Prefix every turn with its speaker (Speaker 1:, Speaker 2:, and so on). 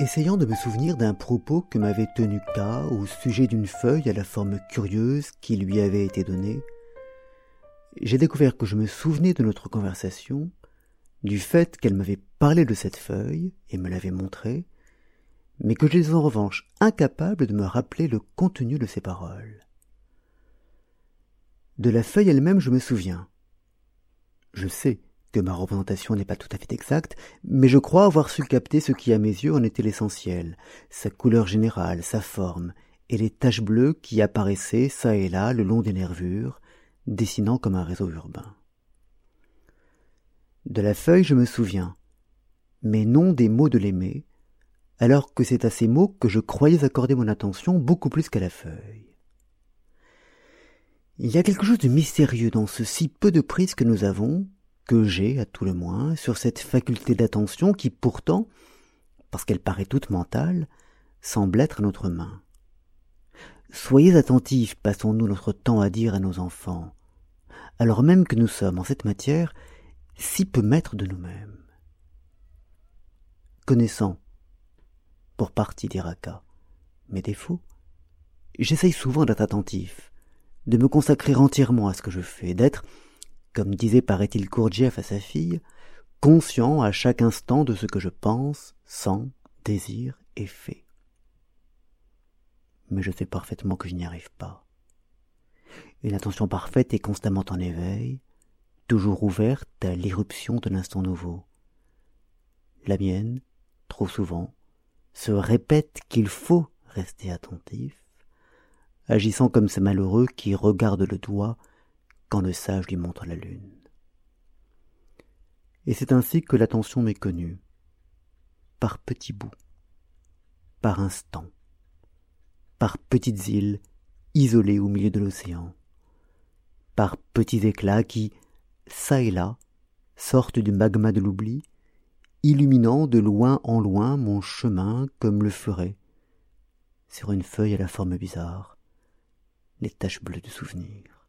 Speaker 1: Essayant de me souvenir d'un propos que m'avait tenu K au sujet d'une feuille à la forme curieuse qui lui avait été donnée, j'ai découvert que je me souvenais de notre conversation, du fait qu'elle m'avait parlé de cette feuille et me l'avait montrée, mais que j'étais en revanche incapable de me rappeler le contenu de ses paroles. De la feuille elle-même je me souviens. Je sais que ma représentation n'est pas tout à fait exacte, mais je crois avoir su capter ce qui à mes yeux en était l'essentiel, sa couleur générale, sa forme, et les taches bleues qui apparaissaient çà et là le long des nervures, dessinant comme un réseau urbain. De la feuille je me souviens, mais non des mots de l'aimer, alors que c'est à ces mots que je croyais accorder mon attention beaucoup plus qu'à la feuille. Il y a quelque chose de mystérieux dans ce si peu de prise que nous avons, que j'ai, à tout le moins, sur cette faculté d'attention qui pourtant, parce qu'elle paraît toute mentale, semble être à notre main. Soyez attentifs, passons-nous notre temps à dire à nos enfants, alors même que nous sommes, en cette matière, si peu maîtres de nous-mêmes. Connaissant, pour partie d'Iraka, mes défauts, j'essaye souvent d'être attentif, de me consacrer entièrement à ce que je fais, d'être, comme disait paraît-il Kourdjieff à sa fille, conscient à chaque instant de ce que je pense, sens, désire et fais. Mais je sais parfaitement que je n'y arrive pas. Une attention parfaite est constamment en éveil, toujours ouverte à l'irruption de l'instant nouveau. La mienne, trop souvent, se répète qu'il faut rester attentif, agissant comme ce malheureux qui regarde le doigt quand le sage lui montre la lune. Et c'est ainsi que l'attention m'est connue, par petits bouts, par instants, par petites îles isolées au milieu de l'océan, par petits éclats qui, çà et là, sortent du magma de l'oubli, illuminant de loin en loin mon chemin comme le ferait, sur une feuille à la forme bizarre, les taches bleues de souvenirs.